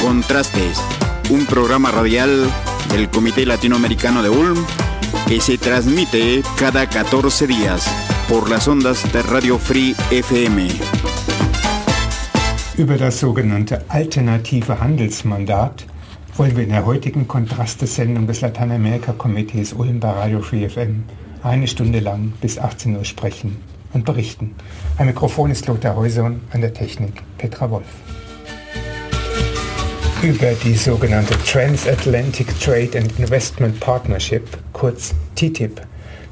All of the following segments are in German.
Contrastes, un programa radial del Comité Latinoamericano de Ulm que se transmite cada 14 días por las ondas de Radio Free FM. Über das sogenannte alternative Handelsmandat wollen wir in der heutigen Kontraste-Sendung des Lateinamerika-Komitees Ulm bei Radio Free FM eine Stunde lang bis 18 Uhr sprechen und berichten. Ein Mikrofon ist Lothar Heuson, an der Technik Petra Wolf. Über die sogenannte Transatlantic Trade and Investment Partnership, kurz TTIP,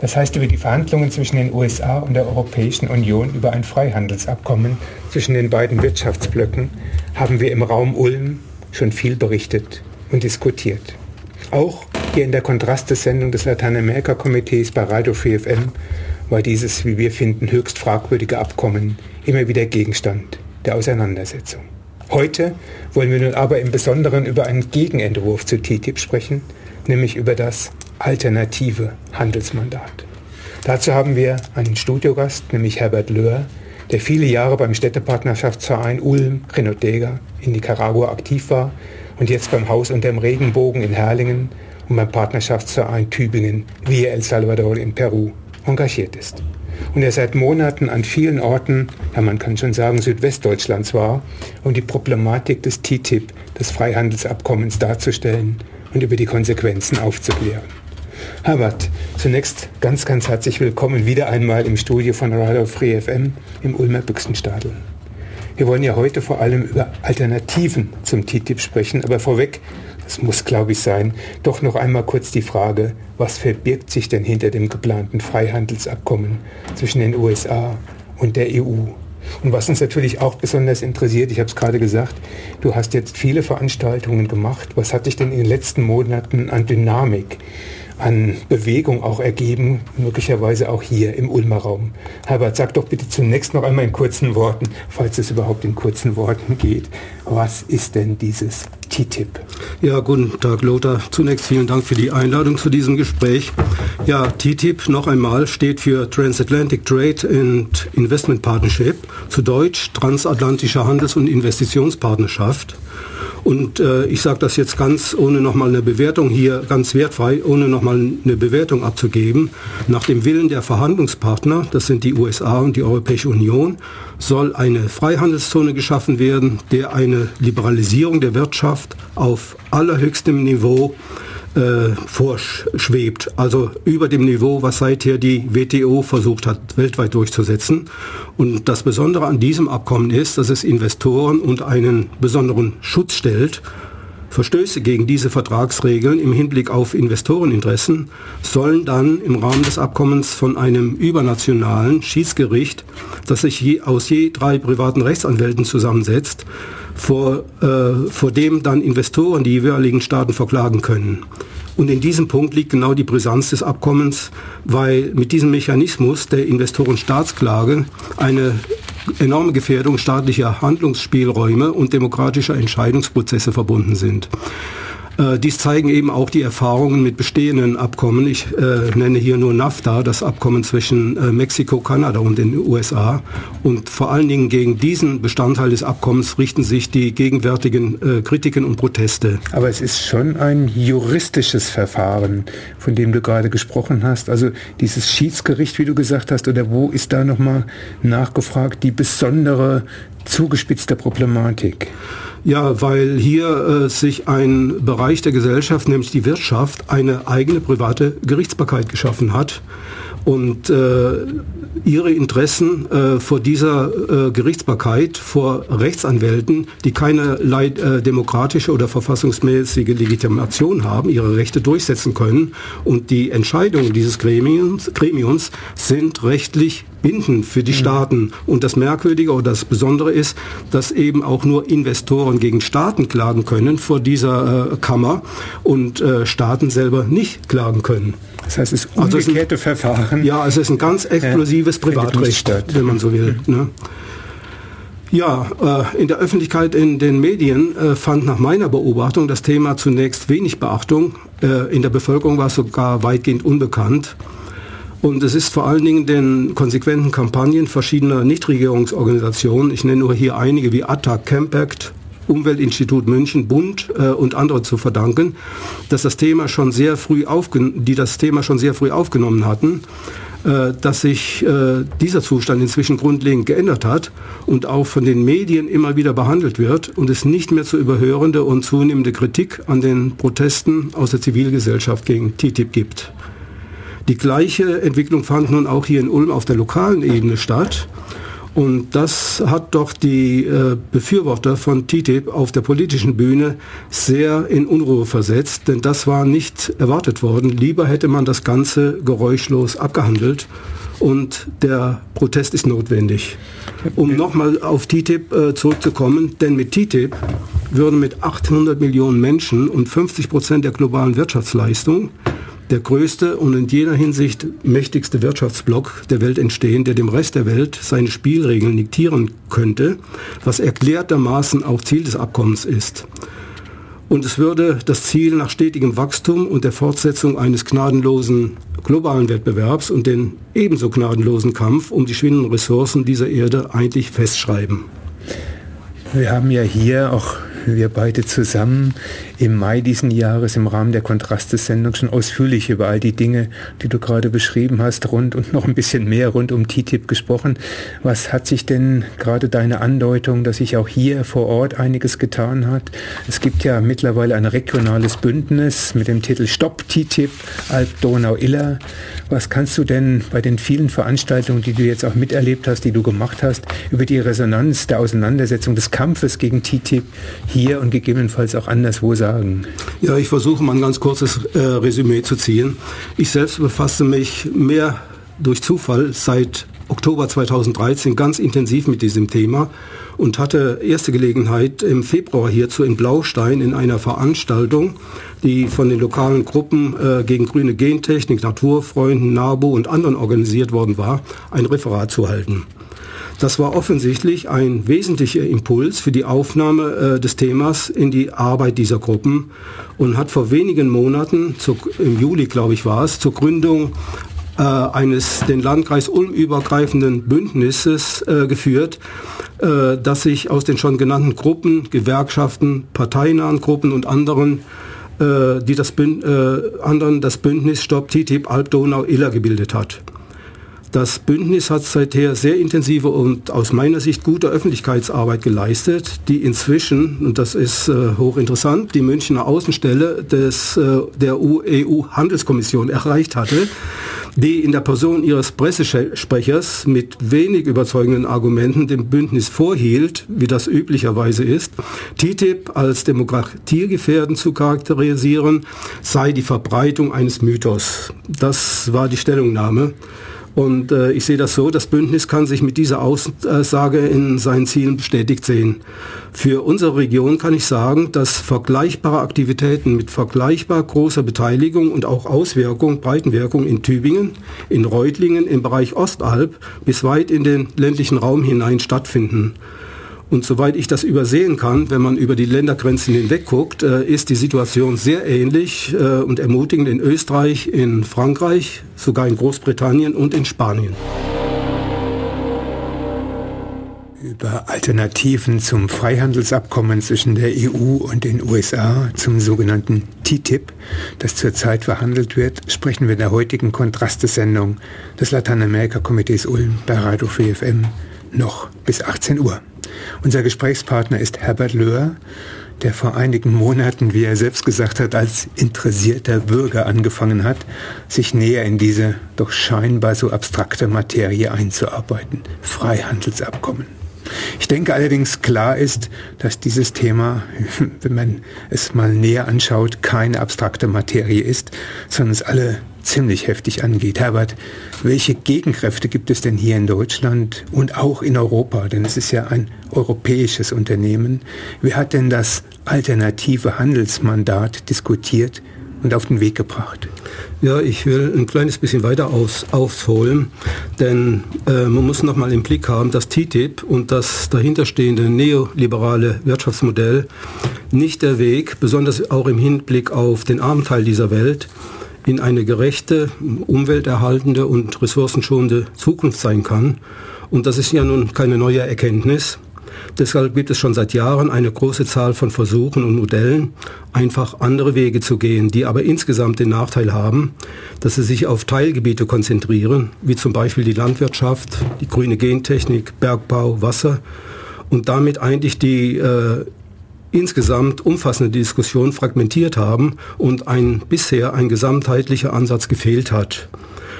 das heißt über die Verhandlungen zwischen den USA und der Europäischen Union über ein Freihandelsabkommen zwischen den beiden Wirtschaftsblöcken, haben wir im Raum Ulm schon viel berichtet und diskutiert. Auch hier in der Kontrastesendung des Lateinamerika-Komitees bei Radio 4FM war dieses, wie wir finden, höchst fragwürdige Abkommen immer wieder Gegenstand der Auseinandersetzung. Heute wollen wir nun aber im Besonderen über einen Gegenentwurf zu TTIP sprechen, nämlich über das alternative Handelsmandat. Dazu haben wir einen Studiogast, nämlich Herbert Löhr, der viele Jahre beim Städtepartnerschaftsverein Ulm Renotega in Nicaragua aktiv war und jetzt beim Haus unter dem Regenbogen in Herlingen und beim Partnerschaftsverein Tübingen Via El Salvador in Peru engagiert ist. Und er seit Monaten an vielen Orten, ja man kann schon sagen Südwestdeutschlands war, um die Problematik des TTIP, des Freihandelsabkommens darzustellen und über die Konsequenzen aufzuklären. Herbert, zunächst ganz, ganz herzlich willkommen wieder einmal im Studio von Radio Free FM im Ulmer Büchsenstadel. Wir wollen ja heute vor allem über Alternativen zum TTIP sprechen, aber vorweg das muss, glaube ich, sein. Doch noch einmal kurz die Frage, was verbirgt sich denn hinter dem geplanten Freihandelsabkommen zwischen den USA und der EU? Und was uns natürlich auch besonders interessiert, ich habe es gerade gesagt, du hast jetzt viele Veranstaltungen gemacht. Was hat dich denn in den letzten Monaten an Dynamik an Bewegung auch ergeben, möglicherweise auch hier im Ulmer Raum. Herbert, sag doch bitte zunächst noch einmal in kurzen Worten, falls es überhaupt in kurzen Worten geht, was ist denn dieses TTIP? Ja, guten Tag, Lothar. Zunächst vielen Dank für die Einladung zu diesem Gespräch. Ja, TTIP noch einmal steht für Transatlantic Trade and Investment Partnership, zu Deutsch Transatlantische Handels- und Investitionspartnerschaft. Und äh, ich sage das jetzt ganz ohne nochmal eine Bewertung hier, ganz wertfrei, ohne nochmal eine Bewertung abzugeben. Nach dem Willen der Verhandlungspartner, das sind die USA und die Europäische Union, soll eine Freihandelszone geschaffen werden, der eine Liberalisierung der Wirtschaft auf allerhöchstem Niveau äh, vorschwebt, also über dem Niveau, was seither die WTO versucht hat, weltweit durchzusetzen. Und das Besondere an diesem Abkommen ist, dass es Investoren unter einen besonderen Schutz stellt. Verstöße gegen diese Vertragsregeln im Hinblick auf Investoreninteressen sollen dann im Rahmen des Abkommens von einem übernationalen Schiedsgericht, das sich je, aus je drei privaten Rechtsanwälten zusammensetzt, vor, äh, vor dem dann Investoren die jeweiligen Staaten verklagen können. Und in diesem Punkt liegt genau die Brisanz des Abkommens, weil mit diesem Mechanismus der Investorenstaatsklage eine enorme Gefährdung staatlicher Handlungsspielräume und demokratischer Entscheidungsprozesse verbunden sind. Äh, dies zeigen eben auch die Erfahrungen mit bestehenden Abkommen. Ich äh, nenne hier nur NAFTA, das Abkommen zwischen äh, Mexiko, Kanada und den USA. Und vor allen Dingen gegen diesen Bestandteil des Abkommens richten sich die gegenwärtigen äh, Kritiken und Proteste. Aber es ist schon ein juristisches Verfahren, von dem du gerade gesprochen hast. Also dieses Schiedsgericht, wie du gesagt hast, oder wo ist da nochmal nachgefragt die besondere zugespitzte Problematik? Ja, weil hier äh, sich ein Bereich der Gesellschaft, nämlich die Wirtschaft, eine eigene private Gerichtsbarkeit geschaffen hat und äh, ihre Interessen äh, vor dieser äh, Gerichtsbarkeit, vor Rechtsanwälten, die keine äh, demokratische oder verfassungsmäßige Legitimation haben, ihre Rechte durchsetzen können. Und die Entscheidungen dieses Gremiums, Gremiums sind rechtlich binden für die mhm. Staaten. Und das Merkwürdige oder das Besondere ist, dass eben auch nur Investoren gegen Staaten klagen können vor dieser äh, Kammer und äh, Staaten selber nicht klagen können. Das heißt, es ist umgekehrte also es ist ein, Verfahren. Ja, es ist ein ganz explosives Privatrecht, wenn man so will. Mhm. Ne? Ja, äh, in der Öffentlichkeit, in den Medien äh, fand nach meiner Beobachtung das Thema zunächst wenig Beachtung. Äh, in der Bevölkerung war es sogar weitgehend unbekannt. Und es ist vor allen Dingen den konsequenten Kampagnen verschiedener Nichtregierungsorganisationen, ich nenne nur hier einige wie ATTAC, Campact, Umweltinstitut München, Bund äh, und andere zu verdanken, dass das Thema schon sehr früh die das Thema schon sehr früh aufgenommen hatten äh, dass sich äh, dieser Zustand inzwischen grundlegend geändert hat und auch von den Medien immer wieder behandelt wird und es nicht mehr zu überhörende und zunehmende Kritik an den Protesten aus der Zivilgesellschaft gegen TTIP gibt. Die gleiche Entwicklung fand nun auch hier in Ulm auf der lokalen Ebene statt. Und das hat doch die äh, Befürworter von TTIP auf der politischen Bühne sehr in Unruhe versetzt, denn das war nicht erwartet worden. Lieber hätte man das Ganze geräuschlos abgehandelt und der Protest ist notwendig. Um nochmal auf TTIP äh, zurückzukommen, denn mit TTIP würden mit 800 Millionen Menschen und 50 Prozent der globalen Wirtschaftsleistung der größte und in jener Hinsicht mächtigste Wirtschaftsblock der Welt entstehen, der dem Rest der Welt seine Spielregeln diktieren könnte, was erklärtermaßen auch Ziel des Abkommens ist. Und es würde das Ziel nach stetigem Wachstum und der Fortsetzung eines gnadenlosen globalen Wettbewerbs und den ebenso gnadenlosen Kampf um die schwindenden Ressourcen dieser Erde eigentlich festschreiben. Wir haben ja hier auch wir beide zusammen im Mai diesen Jahres im Rahmen der Kontraste-Sendung schon ausführlich über all die Dinge, die du gerade beschrieben hast, rund und noch ein bisschen mehr rund um TTIP gesprochen. Was hat sich denn gerade deine Andeutung, dass sich auch hier vor Ort einiges getan hat? Es gibt ja mittlerweile ein regionales Bündnis mit dem Titel Stopp TTIP, Alp-Donau-Iller. Was kannst du denn bei den vielen Veranstaltungen, die du jetzt auch miterlebt hast, die du gemacht hast, über die Resonanz der Auseinandersetzung des Kampfes gegen TTIP hier und gegebenenfalls auch anderswo sagen? Ja, ich versuche mal ein ganz kurzes äh, Resümee zu ziehen. Ich selbst befasse mich mehr durch Zufall seit Oktober 2013 ganz intensiv mit diesem Thema und hatte erste Gelegenheit im Februar hierzu in Blaustein in einer Veranstaltung, die von den lokalen Gruppen äh, gegen grüne Gentechnik, Naturfreunden, NABU und anderen organisiert worden war, ein Referat zu halten. Das war offensichtlich ein wesentlicher Impuls für die Aufnahme äh, des Themas in die Arbeit dieser Gruppen und hat vor wenigen Monaten, zu, im Juli glaube ich war es, zur Gründung äh, eines den Landkreis Ulm übergreifenden Bündnisses äh, geführt, äh, das sich aus den schon genannten Gruppen, Gewerkschaften, parteinahen Gruppen und anderen äh, die das, Bünd, äh, anderen das Bündnis Stopp TTIP Alb-Donau-Iller gebildet hat. Das Bündnis hat seither sehr intensive und aus meiner Sicht gute Öffentlichkeitsarbeit geleistet, die inzwischen, und das ist äh, hochinteressant, die Münchner Außenstelle des, äh, der EU-Handelskommission erreicht hatte, die in der Person ihres Pressesprechers mit wenig überzeugenden Argumenten dem Bündnis vorhielt, wie das üblicherweise ist, TTIP als demokratiegefährdend zu charakterisieren, sei die Verbreitung eines Mythos. Das war die Stellungnahme. Und äh, ich sehe das so, das Bündnis kann sich mit dieser Aussage in seinen Zielen bestätigt sehen. Für unsere Region kann ich sagen, dass vergleichbare Aktivitäten mit vergleichbar großer Beteiligung und auch Auswirkung, Breitenwirkung in Tübingen, in Reutlingen, im Bereich Ostalb bis weit in den ländlichen Raum hinein stattfinden. Und soweit ich das übersehen kann, wenn man über die Ländergrenzen hinweg guckt, äh, ist die Situation sehr ähnlich äh, und ermutigend in Österreich, in Frankreich, sogar in Großbritannien und in Spanien. Über Alternativen zum Freihandelsabkommen zwischen der EU und den USA, zum sogenannten TTIP, das zurzeit verhandelt wird, sprechen wir in der heutigen Kontrastesendung des Lateinamerika-Komitees Ulm bei Radio 4FM noch bis 18 Uhr. Unser Gesprächspartner ist Herbert Löhr, der vor einigen Monaten, wie er selbst gesagt hat, als interessierter Bürger angefangen hat, sich näher in diese doch scheinbar so abstrakte Materie einzuarbeiten. Freihandelsabkommen. Ich denke allerdings klar ist, dass dieses Thema, wenn man es mal näher anschaut, keine abstrakte Materie ist, sondern es alle ziemlich heftig angeht. Herbert, welche Gegenkräfte gibt es denn hier in Deutschland und auch in Europa? Denn es ist ja ein europäisches Unternehmen. Wer hat denn das alternative Handelsmandat diskutiert und auf den Weg gebracht? Ja, ich will ein kleines bisschen weiter aus, ausholen, denn äh, man muss noch mal im Blick haben, dass TTIP und das dahinterstehende neoliberale Wirtschaftsmodell nicht der Weg, besonders auch im Hinblick auf den armen Teil dieser Welt, in eine gerechte, umwelterhaltende und ressourcenschonende Zukunft sein kann. Und das ist ja nun keine neue Erkenntnis. Deshalb gibt es schon seit Jahren eine große Zahl von Versuchen und Modellen, einfach andere Wege zu gehen, die aber insgesamt den Nachteil haben, dass sie sich auf Teilgebiete konzentrieren, wie zum Beispiel die Landwirtschaft, die grüne Gentechnik, Bergbau, Wasser und damit eigentlich die äh, insgesamt umfassende Diskussion fragmentiert haben und ein bisher ein gesamtheitlicher Ansatz gefehlt hat.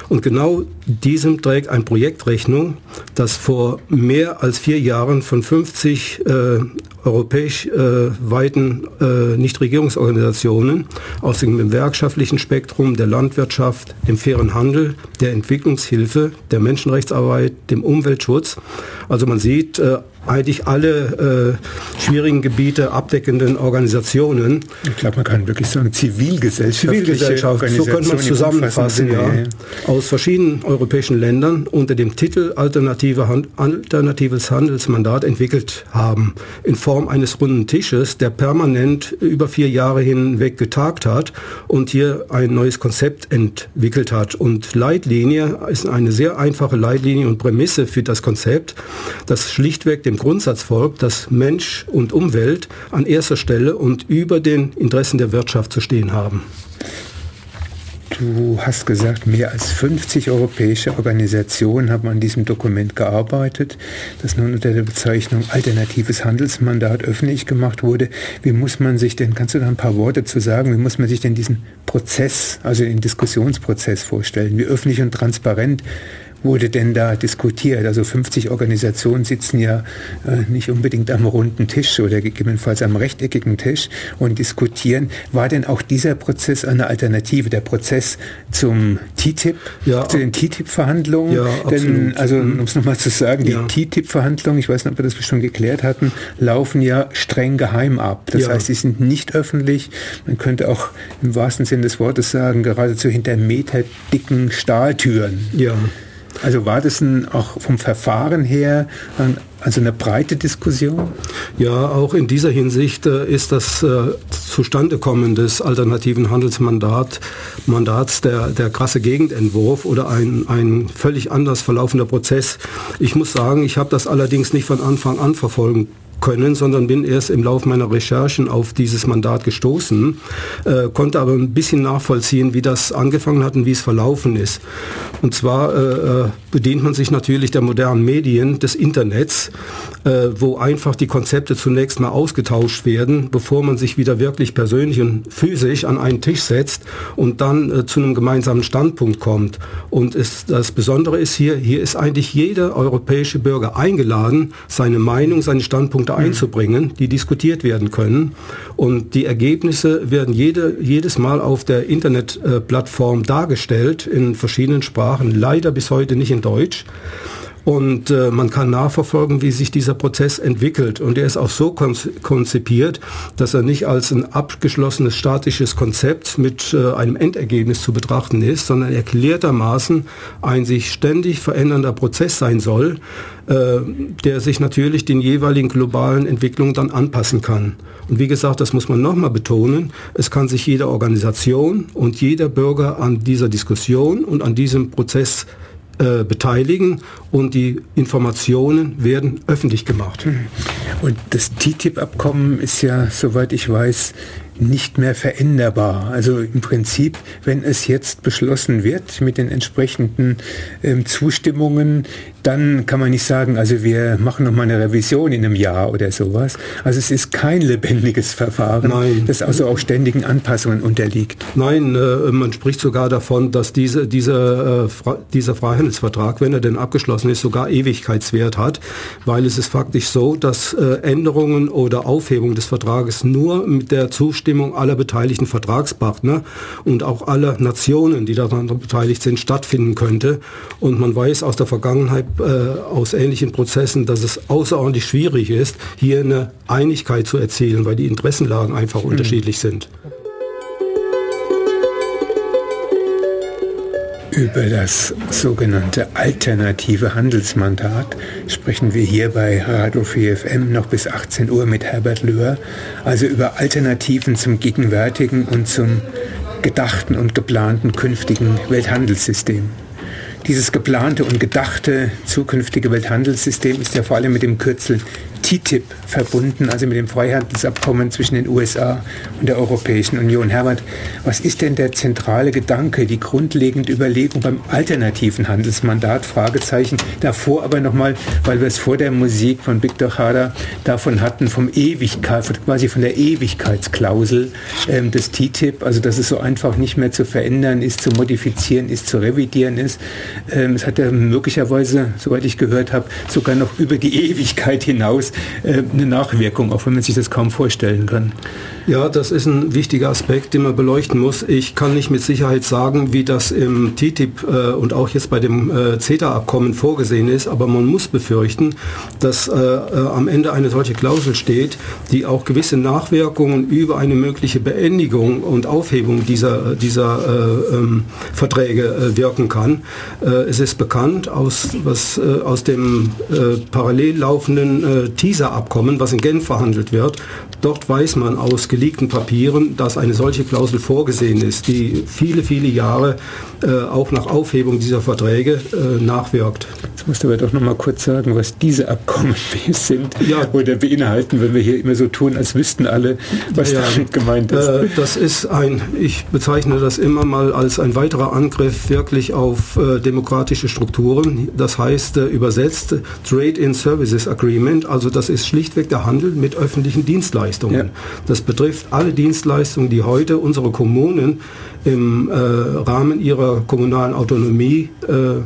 Und genau diesem trägt ein Projekt Rechnung, das vor mehr als vier Jahren von 50 äh, europäisch äh, weiten äh, Nichtregierungsorganisationen aus dem gewerkschaftlichen Spektrum der Landwirtschaft, dem fairen Handel, der Entwicklungshilfe, der Menschenrechtsarbeit, dem Umweltschutz. Also man sieht, äh, eigentlich alle äh, schwierigen Gebiete abdeckenden Organisationen. Ich glaube, man kann wirklich sagen, zivilgesellschaftliche Zivilgesellschaft, so könnte man zusammenfassen, ja, aus verschiedenen europäischen Ländern unter dem Titel Alternative Hand, Alternatives Handelsmandat entwickelt haben, in Form eines runden Tisches, der permanent über vier Jahre hinweg getagt hat und hier ein neues Konzept entwickelt hat. Und Leitlinie ist eine sehr einfache Leitlinie und Prämisse für das Konzept, das schlichtweg dem Grundsatz folgt, dass Mensch und Umwelt an erster Stelle und über den Interessen der Wirtschaft zu stehen haben. Du hast gesagt, mehr als 50 europäische Organisationen haben an diesem Dokument gearbeitet, das nun unter der Bezeichnung Alternatives Handelsmandat öffentlich gemacht wurde. Wie muss man sich denn, kannst du da ein paar Worte zu sagen, wie muss man sich denn diesen Prozess, also den Diskussionsprozess vorstellen? Wie öffentlich und transparent wurde denn da diskutiert? Also 50 Organisationen sitzen ja äh, nicht unbedingt am runden Tisch oder gegebenenfalls am rechteckigen Tisch und diskutieren. War denn auch dieser Prozess eine Alternative, der Prozess zum TTIP, ja, zu den TTIP-Verhandlungen? Ja, Denn, also mhm. um es nochmal zu sagen, die ja. TTIP-Verhandlungen, ich weiß nicht, ob wir das schon geklärt hatten, laufen ja streng geheim ab. Das ja. heißt, sie sind nicht öffentlich. Man könnte auch im wahrsten Sinne des Wortes sagen, geradezu hinter meterdicken Stahltüren. Ja. Also war das ein, auch vom Verfahren her ein, also eine breite Diskussion? Ja, auch in dieser Hinsicht äh, ist das äh, Zustandekommen des alternativen Handelsmandats Mandats der, der krasse Gegendentwurf oder ein, ein völlig anders verlaufender Prozess. Ich muss sagen, ich habe das allerdings nicht von Anfang an verfolgen können, sondern bin erst im Laufe meiner Recherchen auf dieses Mandat gestoßen, äh, konnte aber ein bisschen nachvollziehen, wie das angefangen hat und wie es verlaufen ist. Und zwar äh, äh bedient man sich natürlich der modernen Medien, des Internets, äh, wo einfach die Konzepte zunächst mal ausgetauscht werden, bevor man sich wieder wirklich persönlich und physisch an einen Tisch setzt und dann äh, zu einem gemeinsamen Standpunkt kommt. Und es, das Besondere ist hier, hier ist eigentlich jeder europäische Bürger eingeladen, seine Meinung, seine Standpunkte Punkte einzubringen, die diskutiert werden können. Und die Ergebnisse werden jede, jedes Mal auf der Internetplattform dargestellt in verschiedenen Sprachen, leider bis heute nicht in Deutsch. Und äh, man kann nachverfolgen, wie sich dieser Prozess entwickelt. Und er ist auch so konzipiert, dass er nicht als ein abgeschlossenes statisches Konzept mit äh, einem Endergebnis zu betrachten ist, sondern erklärtermaßen ein sich ständig verändernder Prozess sein soll, äh, der sich natürlich den jeweiligen globalen Entwicklungen dann anpassen kann. Und wie gesagt, das muss man nochmal betonen, es kann sich jede Organisation und jeder Bürger an dieser Diskussion und an diesem Prozess äh, beteiligen und die Informationen werden öffentlich gemacht. Und das TTIP-Abkommen ist ja, soweit ich weiß, nicht mehr veränderbar. Also im Prinzip, wenn es jetzt beschlossen wird mit den entsprechenden ähm, Zustimmungen, dann kann man nicht sagen, also wir machen noch mal eine Revision in einem Jahr oder sowas. Also es ist kein lebendiges Verfahren, Nein. das also auch ständigen Anpassungen unterliegt. Nein, äh, man spricht sogar davon, dass diese, diese, äh, dieser Freihandelsvertrag, wenn er denn abgeschlossen ist, sogar Ewigkeitswert hat, weil es ist faktisch so, dass äh, Änderungen oder Aufhebung des Vertrages nur mit der Zustimmung aller beteiligten Vertragspartner und auch aller Nationen, die daran beteiligt sind, stattfinden könnte. Und man weiß aus der Vergangenheit äh, aus ähnlichen Prozessen, dass es außerordentlich schwierig ist, hier eine Einigkeit zu erzielen, weil die Interessenlagen einfach mhm. unterschiedlich sind. Über das sogenannte alternative Handelsmandat sprechen wir hier bei Radio 4FM noch bis 18 Uhr mit Herbert Löhr, also über Alternativen zum gegenwärtigen und zum gedachten und geplanten künftigen Welthandelssystem. Dieses geplante und gedachte zukünftige Welthandelssystem ist ja vor allem mit dem Kürzel TTIP verbunden, also mit dem Freihandelsabkommen zwischen den USA und der Europäischen Union. Herbert, was ist denn der zentrale Gedanke, die grundlegende Überlegung beim alternativen Handelsmandat? Fragezeichen. Davor aber nochmal, weil wir es vor der Musik von Victor Hader davon hatten, vom Ewigkeit, quasi von der Ewigkeitsklausel ähm, des TTIP, also dass es so einfach nicht mehr zu verändern ist, zu modifizieren ist, zu revidieren ist. Ähm, es hat ja möglicherweise, soweit ich gehört habe, sogar noch über die Ewigkeit hinaus eine Nachwirkung, auch wenn man sich das kaum vorstellen kann. Ja, das ist ein wichtiger Aspekt, den man beleuchten muss. Ich kann nicht mit Sicherheit sagen, wie das im TTIP äh, und auch jetzt bei dem äh, CETA-Abkommen vorgesehen ist, aber man muss befürchten, dass äh, äh, am Ende eine solche Klausel steht, die auch gewisse Nachwirkungen über eine mögliche Beendigung und Aufhebung dieser, dieser äh, ähm, Verträge äh, wirken kann. es ist bekannt aus, was, aus dem parallel laufenden Teaser-Abkommen, was in Genf verhandelt wird, dort weiß man aus geleakten Papieren, dass eine solche Klausel vorgesehen ist, die viele, viele Jahre äh, auch nach Aufhebung dieser Verträge äh, nachwirkt. Jetzt musst du aber doch noch mal kurz sagen, was diese Abkommen sind ja. oder beinhalten, wenn wir hier immer so tun, als wüssten alle, was ja, damit gemeint ist. Äh, das ist ein, ich bezeichne das immer mal als ein weiterer Angriff wirklich auf äh, demokratische Strukturen. Das heißt äh, übersetzt Trade in Services Agreement, also das ist schlichtweg der Handel mit öffentlichen Dienstleistungen. Ja. Das betrifft alle Dienstleistungen, die heute unsere Kommunen im äh, Rahmen ihrer kommunalen Autonomie äh,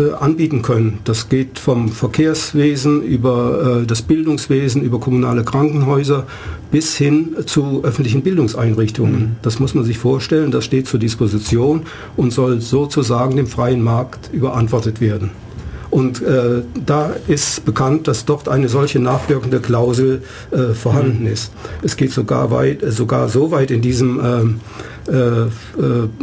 äh, anbieten können. Das geht vom Verkehrswesen über äh, das Bildungswesen, über kommunale Krankenhäuser bis hin zu öffentlichen Bildungseinrichtungen. Mhm. Das muss man sich vorstellen, das steht zur Disposition und soll sozusagen dem freien Markt überantwortet werden. Und äh, da ist bekannt, dass dort eine solche nachwirkende Klausel äh, vorhanden mhm. ist. Es geht sogar, weit, sogar so weit in diesem ähm, äh, äh,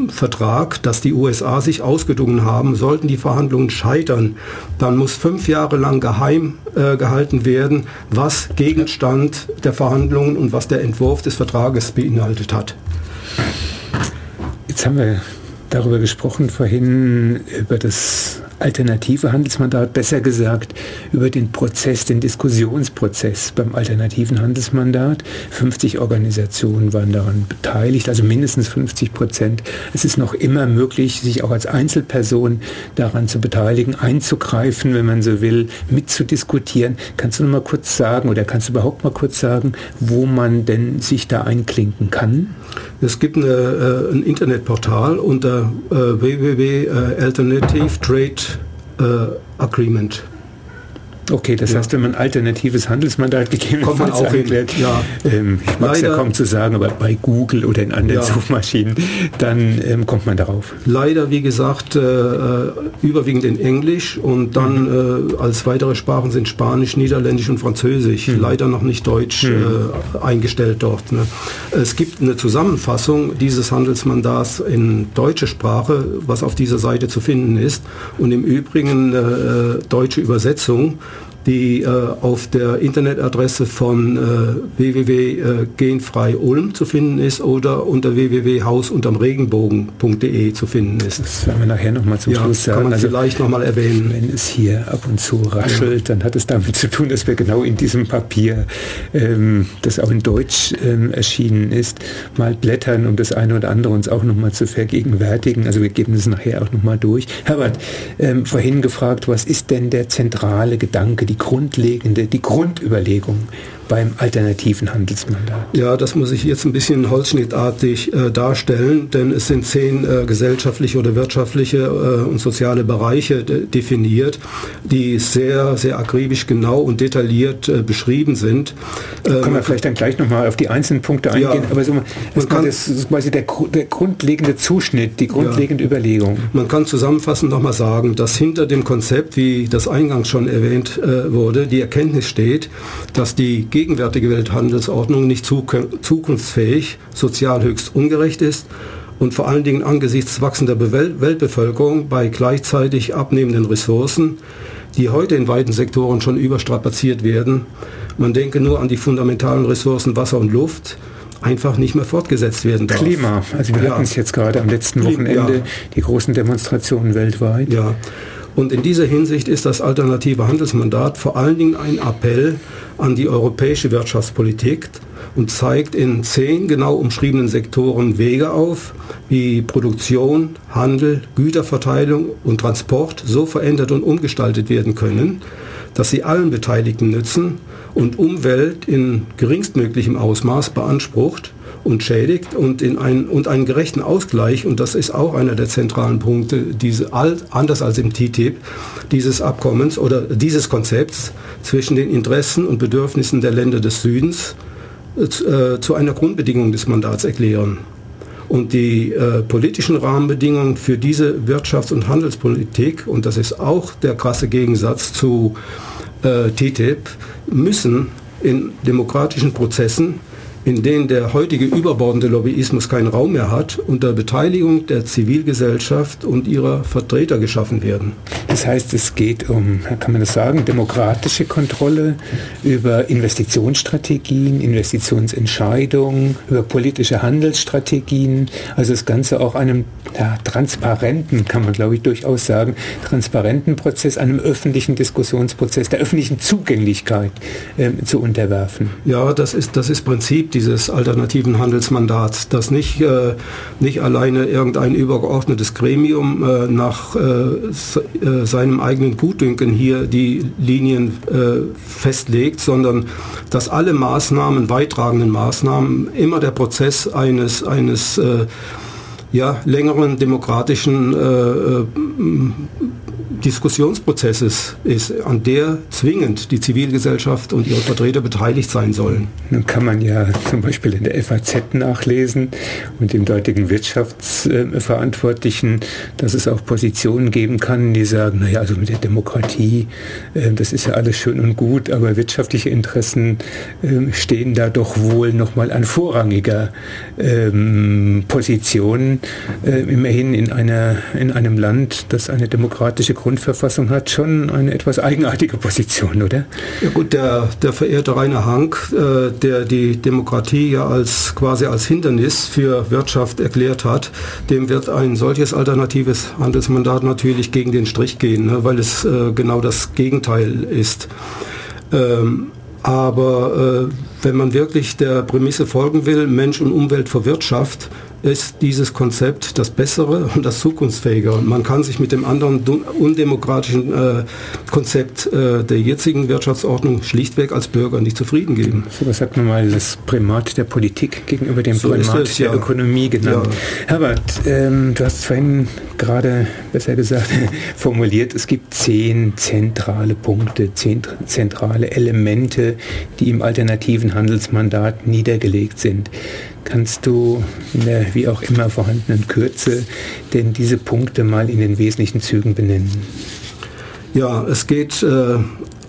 Vertrag, dass die USA sich ausgedungen haben, sollten die Verhandlungen scheitern, dann muss fünf Jahre lang geheim äh, gehalten werden, was Gegenstand der Verhandlungen und was der Entwurf des Vertrages beinhaltet hat. Jetzt haben wir darüber gesprochen vorhin, über das alternative Handelsmandat, besser gesagt über den Prozess, den Diskussionsprozess beim alternativen Handelsmandat. 50 Organisationen waren daran beteiligt, also mindestens 50 Prozent. Es ist noch immer möglich, sich auch als Einzelperson daran zu beteiligen, einzugreifen, wenn man so will, mitzudiskutieren. Kannst du noch mal kurz sagen oder kannst du überhaupt mal kurz sagen, wo man denn sich da einklinken kann? Es gibt eine, äh, ein Internetportal unter äh, www.alternativetrade uh, agreement Okay, das ja. heißt, wenn man alternatives Handelsmandat gegebenenfalls auch erklärt, ja. ähm, ich mag es ja kaum zu sagen, aber bei Google oder in anderen ja. Suchmaschinen, dann ähm, kommt man darauf. Leider, wie gesagt, äh, äh überwiegend in Englisch und dann mhm. äh, als weitere Sprachen sind Spanisch, Niederländisch und Französisch. Mhm. Leider noch nicht Deutsch mhm. äh, eingestellt dort. Ne? Es gibt eine Zusammenfassung dieses Handelsmandats in deutsche Sprache, was auf dieser Seite zu finden ist und im Übrigen äh, deutsche Übersetzung die äh, auf der Internetadresse von äh, www.genfrei-ulm zu finden ist oder unter www.hausuntermregenbogen.de zu finden ist. Das werden wir nachher nochmal zum ja, Schluss sagen. Kann man also, vielleicht nochmal erwähnen. Wenn es hier ab und zu raschelt, ja. dann hat es damit zu tun, dass wir genau in diesem Papier, ähm, das auch in Deutsch ähm, erschienen ist, mal blättern, um das eine oder andere uns auch nochmal zu vergegenwärtigen. Also wir geben es nachher auch nochmal durch. Herbert, ähm, vorhin gefragt, was ist denn der zentrale Gedanke, die grundlegende, die Grundüberlegung beim alternativen Handelsmandat? Ja, das muss ich jetzt ein bisschen holzschnittartig äh, darstellen, denn es sind zehn äh, gesellschaftliche oder wirtschaftliche äh, und soziale Bereiche definiert, die sehr, sehr akribisch genau und detailliert äh, beschrieben sind. Können wir ähm, vielleicht dann gleich nochmal auf die einzelnen Punkte eingehen, ja, aber so, das, kann, das ist quasi der, der, grundlegende Zuschnitt, die grundlegende ja, Überlegung. Man kann zusammenfassend nochmal sagen, dass hinter dem Konzept, wie das eingangs schon erwähnt äh, wurde, die Erkenntnis steht, dass die gegenwärtige Welthandelsordnung nicht zukunftsfähig, sozial höchst ungerecht ist und vor allen Dingen angesichts wachsender Weltbevölkerung bei gleichzeitig abnehmenden Ressourcen, die heute in weiten Sektoren schon überstrapaziert werden, man denke nur an die fundamentalen Ressourcen Wasser und Luft, einfach nicht mehr fortgesetzt werden darf. Klima, also wir ja. hatten es jetzt gerade am letzten Wochenende, ja. die großen Demonstrationen weltweit. Ja. Und in dieser Hinsicht ist das alternative Handelsmandat vor allen Dingen ein Appell an die europäische Wirtschaftspolitik und zeigt in zehn genau umschriebenen Sektoren Wege auf, wie Produktion, Handel, Güterverteilung und Transport so verändert und umgestaltet werden können, dass sie allen Beteiligten nützen und Umwelt in geringstmöglichem Ausmaß beansprucht und schädigt und, in ein, und einen gerechten Ausgleich, und das ist auch einer der zentralen Punkte, diese, anders als im TTIP, dieses Abkommens oder dieses Konzepts zwischen den Interessen und Bedürfnissen der Länder des Südens äh, äh, zu einer Grundbedingung des Mandats erklären. Und die äh, politischen Rahmenbedingungen für diese Wirtschafts- und Handelspolitik, und das ist auch der krasse Gegensatz zu äh, TTIP, müssen in demokratischen Prozessen in denen der heutige überbordende Lobbyismus keinen Raum mehr hat, unter Beteiligung der Zivilgesellschaft und ihrer Vertreter geschaffen werden. Das heißt, es geht um, kann man das sagen, demokratische Kontrolle über Investitionsstrategien, Investitionsentscheidungen, über politische Handelsstrategien, also das Ganze auch einem ja, transparenten, kann man glaube ich durchaus sagen, transparenten Prozess, einem öffentlichen Diskussionsprozess, der öffentlichen Zugänglichkeit äh, zu unterwerfen. Ja, das ist das ist Prinzip dieses alternativen Handelsmandats, dass nicht, äh, nicht alleine irgendein übergeordnetes Gremium äh, nach äh, äh seinem eigenen Gutdünken hier die Linien äh, festlegt, sondern dass alle Maßnahmen, beitragenden Maßnahmen, immer der Prozess eines, eines äh, ja, längeren demokratischen Diskussionsprozesses ist, an der zwingend die Zivilgesellschaft und ihre Vertreter beteiligt sein sollen. Nun kann man ja zum Beispiel in der FAZ nachlesen und dem dortigen Wirtschaftsverantwortlichen, dass es auch Positionen geben kann, die sagen, naja, also mit der Demokratie, äh, das ist ja alles schön und gut, aber wirtschaftliche Interessen ähm, stehen da doch wohl nochmal an vorrangiger ähm, Position. Äh, immerhin in, einer, in einem Land, das eine demokratische Grundverfassung hat schon eine etwas eigenartige Position, oder? Ja gut, der, der verehrte Rainer Hank, äh, der die Demokratie ja als quasi als Hindernis für Wirtschaft erklärt hat, dem wird ein solches alternatives Handelsmandat natürlich gegen den Strich gehen, ne, weil es äh, genau das Gegenteil ist. Ähm, aber äh, wenn man wirklich der Prämisse folgen will, Mensch und Umwelt vor Wirtschaft, ist dieses Konzept das bessere und das zukunftsfähige. Und man kann sich mit dem anderen undemokratischen äh, Konzept äh, der jetzigen Wirtschaftsordnung schlichtweg als Bürger nicht zufrieden geben. So was sagt man mal das Primat der Politik gegenüber dem so Primat es, der ja. Ökonomie genannt. Ja. Herbert, ähm, du hast vorhin gerade, besser gesagt, formuliert, es gibt zehn zentrale Punkte, zehn zentrale Elemente, die im alternativen Handelsmandat niedergelegt sind. Kannst du in der wie auch immer vorhandenen Kürze denn diese Punkte mal in den wesentlichen Zügen benennen? Ja, es geht äh,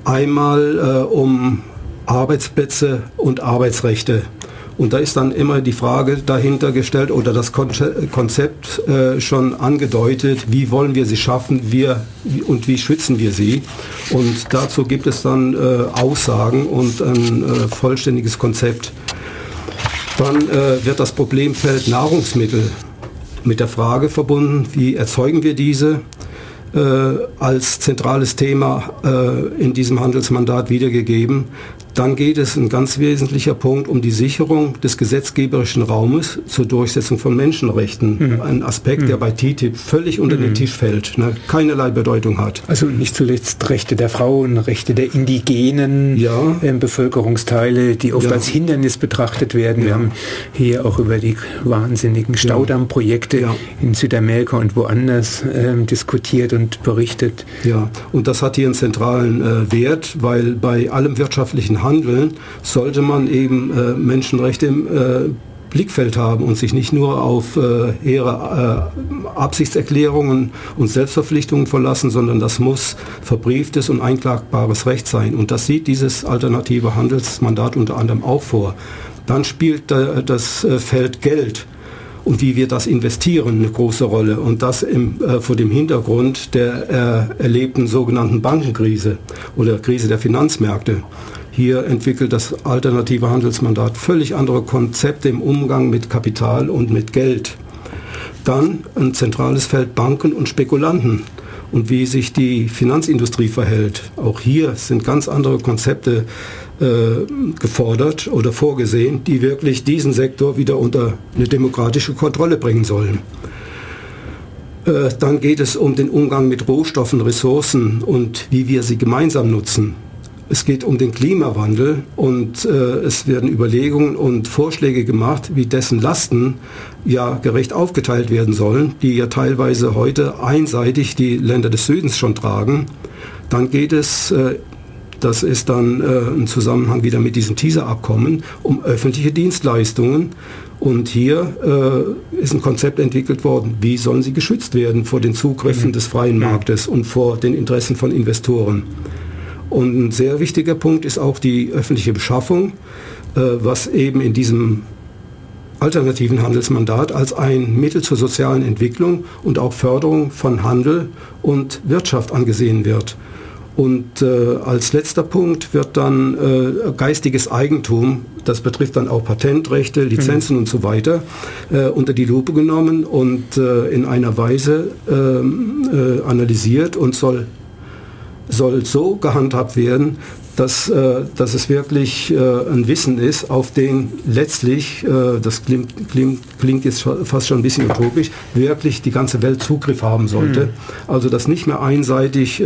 einmal äh, um Arbeitsplätze und Arbeitsrechte. Und da ist dann immer die Frage dahinter gestellt oder das Konzept äh, schon angedeutet, wie wollen wir sie schaffen wir, und wie schützen wir sie. Und dazu gibt es dann äh, Aussagen und ein äh, vollständiges Konzept. Dann äh, wird das Problemfeld Nahrungsmittel mit der Frage verbunden, wie erzeugen wir diese, äh, als zentrales Thema äh, in diesem Handelsmandat wiedergegeben. Dann geht es ein ganz wesentlicher Punkt um die Sicherung des gesetzgeberischen Raumes zur Durchsetzung von Menschenrechten. Mhm. Ein Aspekt, mhm. der bei TTIP völlig unter mhm. den Tisch fällt, ne, keinerlei Bedeutung hat. Also nicht zuletzt Rechte der Frauen, Rechte der indigenen ja. äh, Bevölkerungsteile, die oft ja. als Hindernis betrachtet werden. Ja. Wir haben hier auch über die wahnsinnigen Staudammprojekte in Südamerika und woanders äh, diskutiert und berichtet. Ja, und das hat hier einen zentralen äh, Wert, weil bei allem wirtschaftlichen Handeln sollte man eben äh, Menschenrechte im äh, Blickfeld haben und sich nicht nur auf äh, ihre äh, Absichtserklärungen und Selbstverpflichtungen verlassen, sondern das muss verbrieftes und einklagbares Recht sein. Und das sieht dieses alternative Handelsmandat unter anderem auch vor. Dann spielt äh, das äh, Feld Geld und wie wir das investieren eine große Rolle. Und das im, äh, vor dem Hintergrund der äh, erlebten sogenannten Bankenkrise oder Krise der Finanzmärkte. Hier entwickelt das alternative Handelsmandat völlig andere Konzepte im Umgang mit Kapital und mit Geld. Dann ein zentrales Feld Banken und Spekulanten. und wie sich die Finanzindustrie verhält. Auch hier sind ganz andere Konzepte äh, gefordert oder vorgesehen, die wirklich diesen Sektor wieder unter eine demokratische Kontrolle bringen sollen. Äh, dann geht es um den Umgang mit Rohstoffen, Ressourcen und wie wir sie gemeinsam nutzen. Es geht um den Klimawandel und äh, es werden Überlegungen und Vorschläge gemacht, wie dessen Lasten ja gerecht aufgeteilt werden sollen, die ja teilweise heute einseitig die Länder des Südens schon tragen. Dann geht es, äh, das ist dann äh, ein Zusammenhang wieder mit diesem Teaser-Abkommen, um öffentliche Dienstleistungen. Und hier äh, ist ein Konzept entwickelt worden, wie sollen sie geschützt werden vor den Zugriffen mhm. des freien Marktes und vor den Interessen von Investoren. Und ein sehr wichtiger Punkt ist auch die öffentliche Beschaffung, äh, was eben in diesem alternativen Handelsmandat als ein Mittel zur sozialen Entwicklung und auch Förderung von Handel und Wirtschaft angesehen wird. Und äh, als letzter Punkt wird dann äh, geistiges Eigentum, das betrifft dann auch Patentrechte, Lizenzen mhm. und so weiter, äh, unter die Lupe genommen und äh, in einer Weise ähm, äh, analysiert und soll soll so gehandhabt werden, dass, äh, dass es wirklich äh, ein Wissen ist, auf den letztlich, äh, das klingt, klingt, klingt, jetzt fast schon ein bisschen utopisch, wirklich die ganze Welt Zugriff haben sollte. Mhm. Also dass nicht mehr einseitig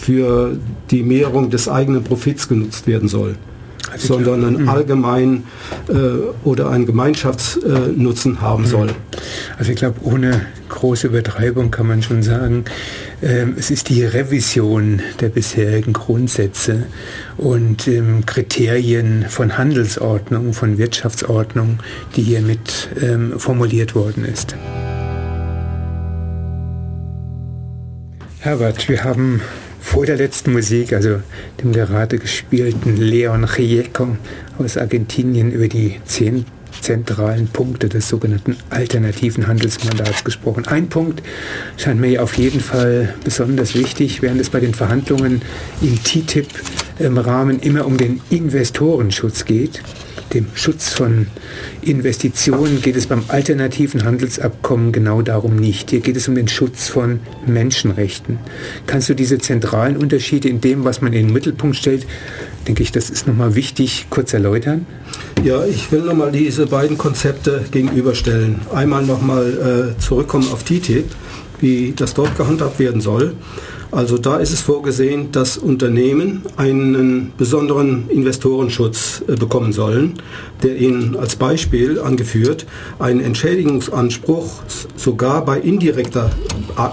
für die Mehrung des eigenen Profits genutzt werden soll sondern einen mhm. allgemeinen äh, oder einen Gemeinschaftsnutzen äh, haben soll. Also ich glaube, ohne große Übertreibung kann man schon sagen, es ist die Revision der bisherigen Grundsätze und ähm, Kriterien von Handelsordnung, von Wirtschaftsordnung, die hiermit ähm, formuliert worden ist. Herbert, wir haben vor der letzten Musik, also dem gerade gespielten Leon Gieco aus Argentinien über die zehn zentralen Punkte des sogenannten alternativen Handelsmandats gesprochen. Ein Punkt scheint mir auf jeden Fall besonders wichtig, während es bei den Verhandlungen im TTIP im Rahmen immer um den Investorenschutz geht dem Schutz von Investitionen geht es beim alternativen Handelsabkommen genau darum nicht. Hier geht es um den Schutz von Menschenrechten. Kannst du diese zentralen Unterschiede in dem, was man in den Mittelpunkt stellt, denke ich, das ist nochmal wichtig, kurz erläutern? Ja, ich will nochmal diese beiden Konzepte gegenüberstellen. Einmal nochmal äh, zurückkommen auf TTIP, wie das dort gehandhabt werden soll. Also da ist es vorgesehen, dass Unternehmen einen besonderen Investorenschutz äh, bekommen sollen, der ihnen als Beispiel angeführt einen Entschädigungsanspruch sogar bei indirekter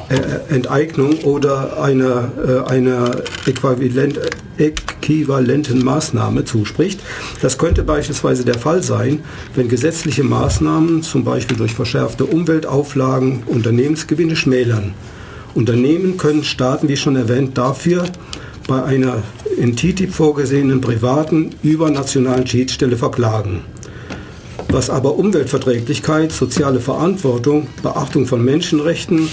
äh, äh, Enteignung oder einer, einer äquivalent, äquivalenten Maßnahme zuspricht. Das könnte beispielsweise der Fall sein, wenn gesetzliche Maßnahmen, zum Beispiel durch verschärfte Umweltauflagen, Unternehmensgewinne schmälern. Unternehmen können Staaten, wie schon erwähnt, dafür bei einer in TTIP vorgesehenen privaten übernationalen Schiedsstelle verklagen. Was aber Umweltverträglichkeit, soziale Verantwortung, Beachtung von Menschenrechten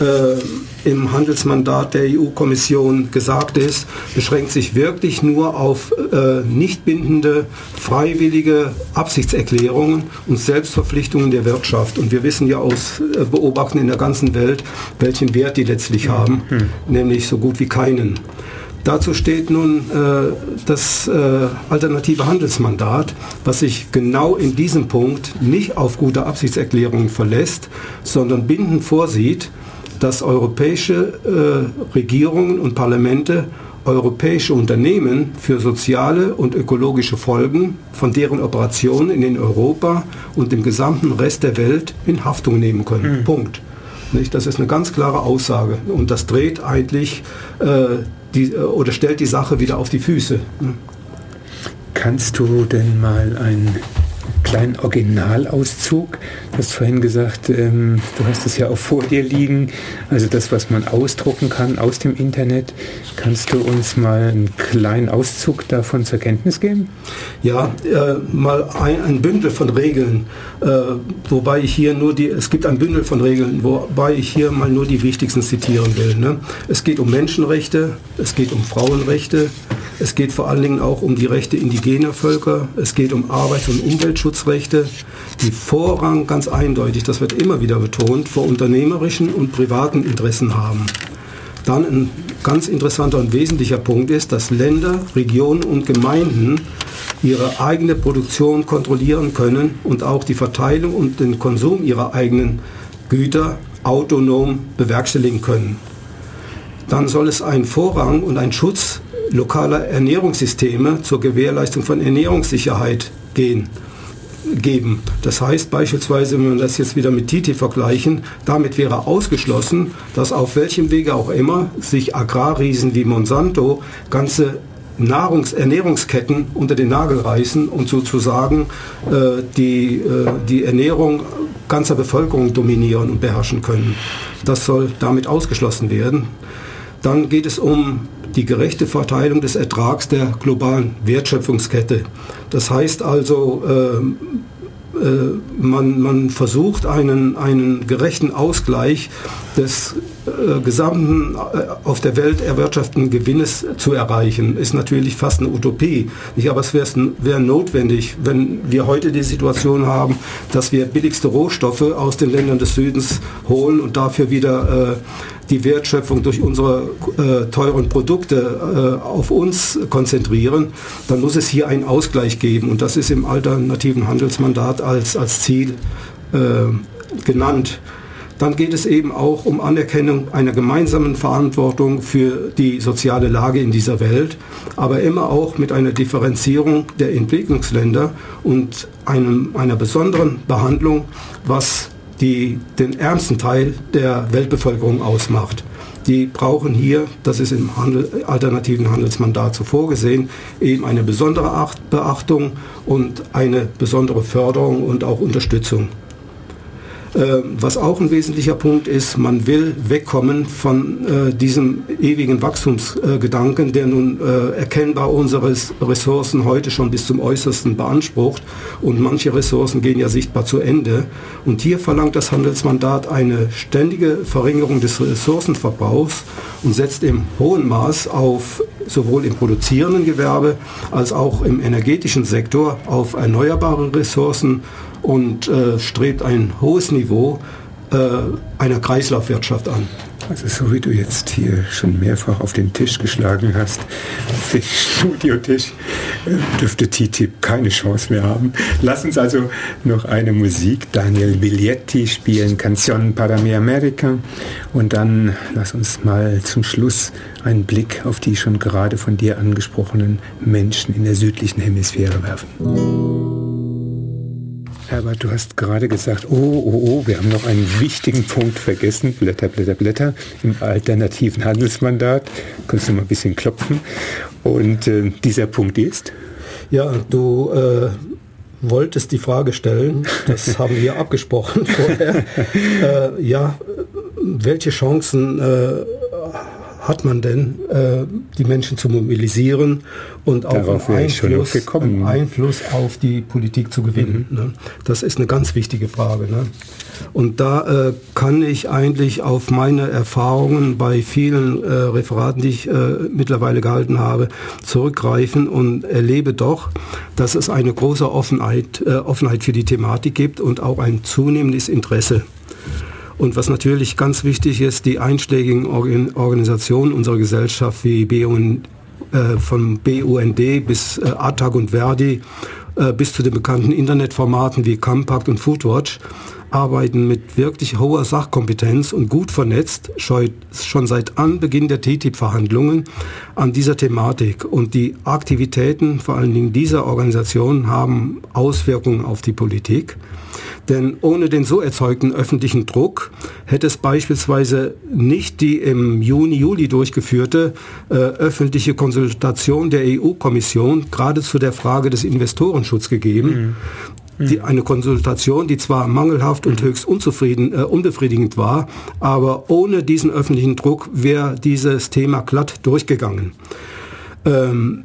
äh, im Handelsmandat der EU-Kommission gesagt ist, beschränkt sich wirklich nur auf äh, nicht bindende, freiwillige Absichtserklärungen und Selbstverpflichtungen der Wirtschaft. Und wir wissen ja aus äh, Beobachten in der ganzen Welt, welchen Wert die letztlich haben, mhm. nämlich so gut wie keinen. Dazu steht nun äh, das äh, alternative Handelsmandat, was sich genau in diesem Punkt nicht auf gute Absichtserklärungen verlässt, sondern bindend vorsieht, dass europäische äh, Regierungen und Parlamente europäische Unternehmen für soziale und ökologische Folgen von deren Operationen in Europa und dem gesamten Rest der Welt in Haftung nehmen können. Mhm. Punkt. Nicht? Das ist eine ganz klare Aussage und das dreht eigentlich äh, die, äh, oder stellt die Sache wieder auf die Füße. Kannst du denn mal ein kleinen Originalauszug. Du hast vorhin gesagt, ähm, du hast es ja auch vor dir liegen, also das, was man ausdrucken kann aus dem Internet. Kannst du uns mal einen kleinen Auszug davon zur Kenntnis geben? Ja, äh, mal ein, ein, Bündel von Regeln, äh, wobei ich hier nur die, es gibt ein Bündel von Regeln, wobei ich hier mal nur die wichtigsten zitieren will. Ne? Es geht um Menschenrechte, es geht um Frauenrechte, es geht vor allen Dingen auch um die Rechte indigener Völker, es geht um Arbeits- und Umweltschutzrechte, die Vorrang ganz eindeutig, das wird immer wieder betont, vor unternehmerischen und privaten Interessen haben. Dann ein ganz interessanter und wesentlicher Punkt ist, dass Länder, Regionen und Gemeinden ihre eigene Produktion kontrollieren können und auch die Verteilung und den Konsum ihrer eigenen Güter autonom bewerkstelligen können. Dann soll es einen Vorrang und einen Schutz lokaler Ernährungssysteme zur Gewährleistung von Ernährungssicherheit gehen geben. Das heißt beispielsweise, wenn wir das jetzt wieder mit TTIP vergleichen, damit wäre ausgeschlossen, dass auf welchem Wege auch immer sich Agrarriesen wie Monsanto ganze Nahrungs Ernährungsketten unter den Nagel reißen und sozusagen äh, die, äh, die Ernährung ganzer Bevölkerung dominieren und beherrschen können. Das soll damit ausgeschlossen werden. Dann geht es um die gerechte Verteilung des Ertrags der globalen Wertschöpfungskette. Das heißt also, äh, äh, man, man versucht einen, einen gerechten Ausgleich des äh, gesamten äh, auf der Welt erwirtschafteten Gewinnes zu erreichen, ist natürlich fast eine Utopie. Aber es wäre notwendig, wenn wir heute die Situation haben, dass wir billigste Rohstoffe aus den Ländern des Südens holen und dafür wieder äh, die Wertschöpfung durch unsere teuren Produkte auf uns konzentrieren, dann muss es hier einen Ausgleich geben. Und das ist im alternativen Handelsmandat als, als Ziel genannt. Dann geht es eben auch um Anerkennung einer gemeinsamen Verantwortung für die soziale Lage in dieser Welt, aber immer auch mit einer Differenzierung der Entwicklungsländer und einem, einer besonderen Behandlung, was die den ärmsten Teil der Weltbevölkerung ausmacht. Die brauchen hier, das ist im Handel, alternativen Handelsmandat so vorgesehen, eben eine besondere Beachtung und eine besondere Förderung und auch Unterstützung. Äh, was auch ein wesentlicher Punkt ist, man will wegkommen von äh, diesem ewigen Wachstumsgedanken, der nun äh, erkennbar unsere Ressourcen heute schon bis zum Äußersten beansprucht und manche Ressourcen gehen ja sichtbar zu Ende. Und hier verlangt das Handelsmandat eine ständige Verringerung des Ressourcenverbrauchs und setzt im hohen Maß auf sowohl im produzierenden Gewerbe als auch im energetischen Sektor auf erneuerbare Ressourcen und äh, strebt ein hohes Niveau äh, einer Kreislaufwirtschaft an. Also so wie du jetzt hier schon mehrfach auf den Tisch geschlagen hast, auf den Studiotisch, äh, dürfte TTIP keine Chance mehr haben. Lass uns also noch eine Musik, Daniel Biglietti spielen, Canción para mi America und dann lass uns mal zum Schluss einen Blick auf die schon gerade von dir angesprochenen Menschen in der südlichen Hemisphäre werfen. Herbert, du hast gerade gesagt, oh, oh, oh, wir haben noch einen wichtigen Punkt vergessen. Blätter, Blätter, Blätter im alternativen Handelsmandat. Kannst du mal ein bisschen klopfen? Und äh, dieser Punkt ist? Ja, du äh, wolltest die Frage stellen, das haben wir abgesprochen vorher. Äh, ja, welche Chancen äh, hat man denn, äh, die Menschen zu mobilisieren und auch einen Einfluss, einen Einfluss, auf die Politik zu gewinnen? Mhm. Ne? Das ist eine ganz wichtige Frage. Ne? Und da äh, kann ich eigentlich auf meine Erfahrungen bei vielen äh, Referaten, die ich äh, mittlerweile gehalten habe, zurückgreifen und erlebe doch, dass es eine große Offenheit, äh, Offenheit für die Thematik gibt und auch ein zunehmendes Interesse. Und was natürlich ganz wichtig ist, die einschlägigen Organisationen unserer Gesellschaft wie BUN, äh, von BUND bis äh, ATAG und Verdi äh, bis zu den bekannten Internetformaten wie Compact und Foodwatch arbeiten mit wirklich hoher Sachkompetenz und gut vernetzt schon seit Anbeginn der TTIP-Verhandlungen an dieser Thematik. Und die Aktivitäten vor allen Dingen dieser Organisation haben Auswirkungen auf die Politik. Denn ohne den so erzeugten öffentlichen Druck hätte es beispielsweise nicht die im Juni, Juli durchgeführte äh, öffentliche Konsultation der EU-Kommission gerade zu der Frage des Investorenschutzes gegeben. Mhm. Die, eine Konsultation, die zwar mangelhaft und höchst unzufrieden, äh, unbefriedigend war, aber ohne diesen öffentlichen Druck wäre dieses Thema glatt durchgegangen. Ähm,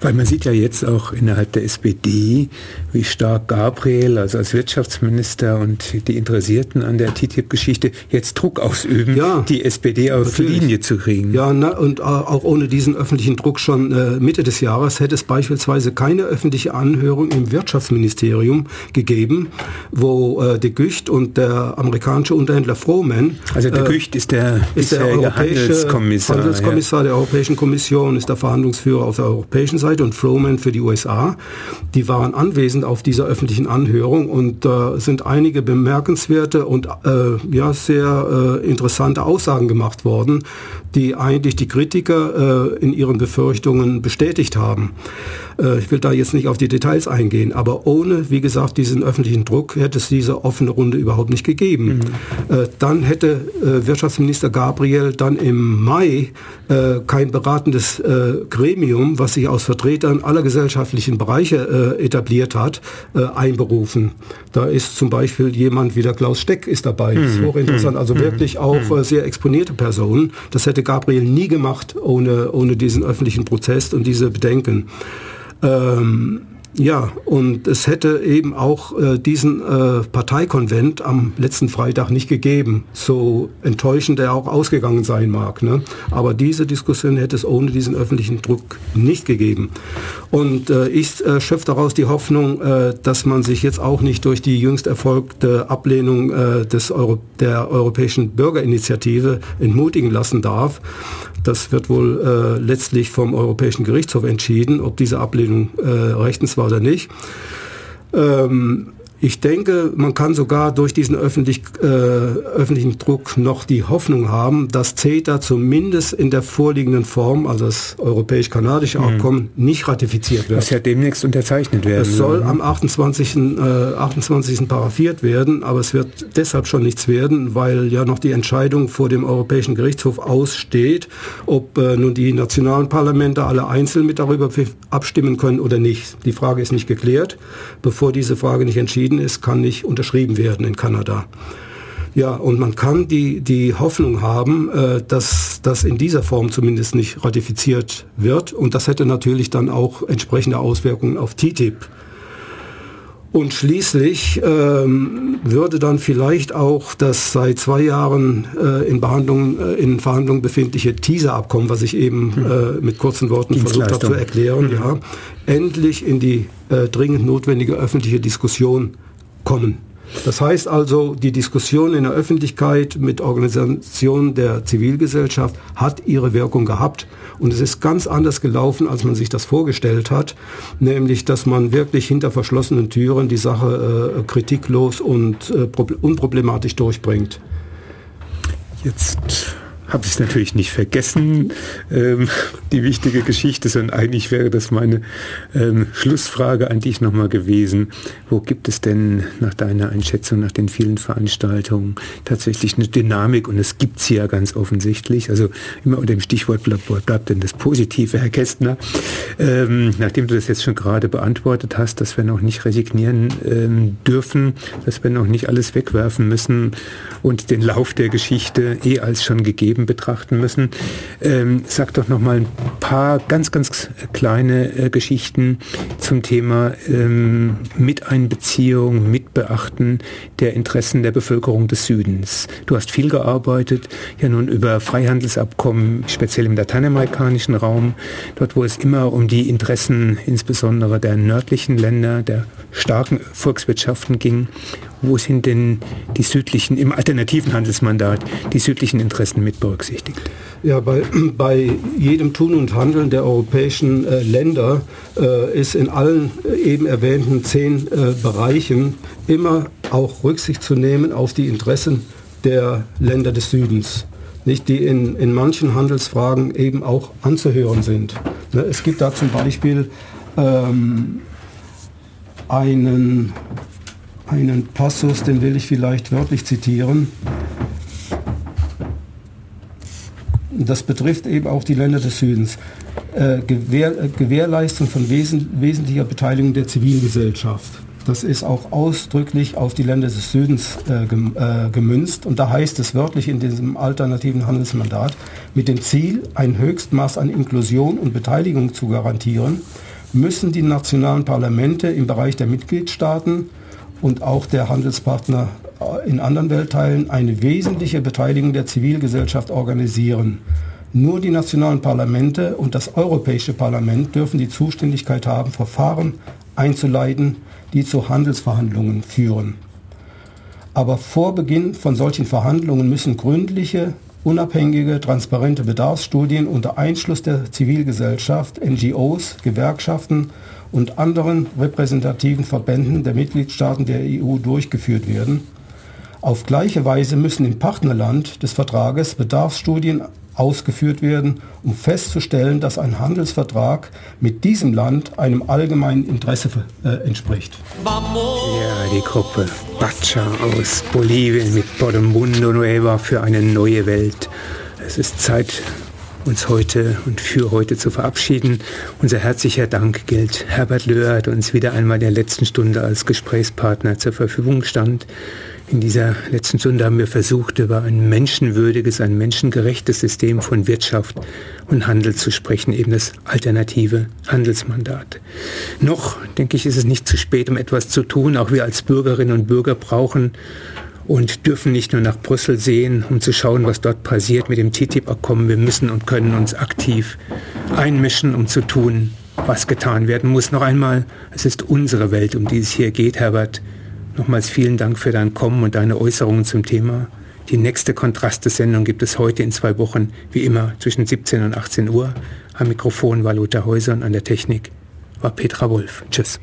weil man sieht ja jetzt auch innerhalb der SPD wie stark Gabriel, also als Wirtschaftsminister und die Interessierten an der TTIP-Geschichte jetzt Druck ausüben, ja, die SPD auf natürlich. Linie zu kriegen. Ja, na, und auch ohne diesen öffentlichen Druck schon äh, Mitte des Jahres hätte es beispielsweise keine öffentliche Anhörung im Wirtschaftsministerium gegeben, wo äh, de Gucht und der amerikanische Unterhändler Frohman. Also de äh, Gucht ist der, ist der europäische Handelskommissar, Handelskommissar ja. der Europäischen Kommission, ist der Verhandlungsführer auf der europäischen Seite und Frohman für die USA. Die waren anwesend auf dieser öffentlichen Anhörung und äh, sind einige bemerkenswerte und äh, ja sehr äh, interessante Aussagen gemacht worden, die eigentlich die Kritiker äh, in ihren Befürchtungen bestätigt haben. Äh, ich will da jetzt nicht auf die Details eingehen, aber ohne, wie gesagt, diesen öffentlichen Druck hätte es diese offene Runde überhaupt nicht gegeben. Mhm. Äh, dann hätte Wirtschaftsminister Gabriel dann im Mai kein beratendes Gremium, was sich aus Vertretern aller gesellschaftlichen Bereiche etabliert hat, einberufen. Da ist zum Beispiel jemand wie der Klaus Steck ist dabei. Mhm. Das ist hochinteressant. Also mhm. wirklich auch mhm. sehr exponierte Personen. Das hätte Gabriel nie gemacht ohne, ohne diesen öffentlichen Prozess und diese Bedenken. Ähm, ja, und es hätte eben auch äh, diesen äh, Parteikonvent am letzten Freitag nicht gegeben, so enttäuschend er auch ausgegangen sein mag. Ne? Aber diese Diskussion hätte es ohne diesen öffentlichen Druck nicht gegeben. Und äh, ich äh, schöpfe daraus die Hoffnung, äh, dass man sich jetzt auch nicht durch die jüngst erfolgte Ablehnung äh, des Euro der Europäischen Bürgerinitiative entmutigen lassen darf, das wird wohl äh, letztlich vom Europäischen Gerichtshof entschieden, ob diese Ablehnung äh, rechtens war oder nicht. Ähm, ich denke, man kann sogar durch diesen öffentlich, äh, öffentlichen Druck noch die Hoffnung haben, dass CETA zumindest in der vorliegenden Form, also das europäisch-kanadische mhm. Abkommen, mhm. nicht ratifiziert wird. Das ja demnächst unterzeichnet werden. Es soll am 28. Äh, 28. paraffiert werden, aber es wird deshalb schon nichts werden, weil ja noch die Entscheidung vor dem Europäischen Gerichtshof aussteht, ob äh, nun die nationalen Parlamente alle einzeln mit darüber abstimmen können oder nicht. Die Frage ist nicht geklärt. Bevor diese Frage nicht entschieden entschieden ist, kann nicht unterschrieben werden in Kanada. Ja, und man kann die, die Hoffnung haben, äh, dass das in dieser Form zumindest nicht ratifiziert wird. Und das hätte natürlich dann auch entsprechende Auswirkungen auf TTIP. Und schließlich ähm, würde dann vielleicht auch das seit zwei Jahren äh, in, Behandlung, äh, in Verhandlungen befindliche Teaser-Abkommen, was ich eben hm. äh, mit kurzen Worten versucht habe zu erklären, mhm. ja, endlich in die äh, dringend notwendige öffentliche Diskussion kommen. Das heißt also, die Diskussion in der Öffentlichkeit mit Organisationen der Zivilgesellschaft hat ihre Wirkung gehabt. Und es ist ganz anders gelaufen, als man sich das vorgestellt hat, nämlich dass man wirklich hinter verschlossenen Türen die Sache äh, kritiklos und äh, unproblematisch durchbringt. Jetzt habe ich natürlich nicht vergessen, ähm, die wichtige Geschichte, sondern eigentlich wäre das meine ähm, Schlussfrage an dich nochmal gewesen. Wo gibt es denn nach deiner Einschätzung, nach den vielen Veranstaltungen tatsächlich eine Dynamik? Und es gibt sie ja ganz offensichtlich. Also immer unter dem Stichwort bleibt, bleibt denn das Positive, Herr Kästner. Ähm, nachdem du das jetzt schon gerade beantwortet hast, dass wir noch nicht resignieren ähm, dürfen, dass wir noch nicht alles wegwerfen müssen und den Lauf der Geschichte eh als schon gegeben Leben betrachten müssen. Ähm, sag doch noch mal ein paar ganz, ganz kleine äh, Geschichten zum Thema ähm, Miteinbeziehung, Mitbeachten der Interessen der Bevölkerung des Südens. Du hast viel gearbeitet, ja nun über Freihandelsabkommen, speziell im lateinamerikanischen Raum, dort wo es immer um die Interessen insbesondere der nördlichen Länder, der starken Volkswirtschaften ging. Wo sind denn die südlichen, im alternativen Handelsmandat, die südlichen Interessen mit berücksichtigt? Ja, bei, bei jedem Tun und Handeln der europäischen äh, Länder äh, ist in allen äh, eben erwähnten zehn äh, Bereichen immer auch Rücksicht zu nehmen auf die Interessen der Länder des Südens nicht, die in, in manchen Handelsfragen eben auch anzuhören sind. Ne, es gibt da zum Beispiel ähm, einen, einen Passus, den will ich vielleicht wörtlich zitieren. Das betrifft eben auch die Länder des Südens. Äh, Gewähr, äh, Gewährleistung von wesen, wesentlicher Beteiligung der Zivilgesellschaft. Das ist auch ausdrücklich auf die Länder des Südens äh, äh, gemünzt. Und da heißt es wörtlich in diesem alternativen Handelsmandat, mit dem Ziel, ein Höchstmaß an Inklusion und Beteiligung zu garantieren, müssen die nationalen Parlamente im Bereich der Mitgliedstaaten und auch der Handelspartner in anderen Weltteilen eine wesentliche Beteiligung der Zivilgesellschaft organisieren. Nur die nationalen Parlamente und das Europäische Parlament dürfen die Zuständigkeit haben, Verfahren einzuleiten, die zu Handelsverhandlungen führen. Aber vor Beginn von solchen Verhandlungen müssen gründliche, unabhängige, transparente Bedarfsstudien unter Einschluss der Zivilgesellschaft, NGOs, Gewerkschaften und anderen repräsentativen Verbänden der Mitgliedstaaten der EU durchgeführt werden. Auf gleiche Weise müssen im Partnerland des Vertrages Bedarfsstudien ausgeführt werden, um festzustellen, dass ein Handelsvertrag mit diesem Land einem allgemeinen Interesse äh, entspricht. Ja, die Gruppe Bacha aus Bolivien mit Por Mundo Nueva für eine neue Welt. Es ist Zeit, uns heute und für heute zu verabschieden. Unser herzlicher Dank gilt Herbert Löhr, der uns wieder einmal in der letzten Stunde als Gesprächspartner zur Verfügung stand. In dieser letzten Stunde haben wir versucht, über ein menschenwürdiges, ein menschengerechtes System von Wirtschaft und Handel zu sprechen, eben das alternative Handelsmandat. Noch, denke ich, ist es nicht zu spät, um etwas zu tun. Auch wir als Bürgerinnen und Bürger brauchen und dürfen nicht nur nach Brüssel sehen, um zu schauen, was dort passiert mit dem TTIP-Abkommen. Wir müssen und können uns aktiv einmischen, um zu tun, was getan werden muss. Noch einmal, es ist unsere Welt, um die es hier geht, Herbert. Nochmals vielen Dank für dein Kommen und deine Äußerungen zum Thema. Die nächste Kontraste-Sendung gibt es heute in zwei Wochen, wie immer, zwischen 17 und 18 Uhr. Am Mikrofon war Lothar Häuser und an der Technik war Petra Wolf. Tschüss.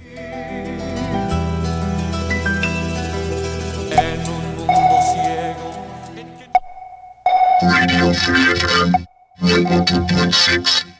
Radio 3 FM 102.6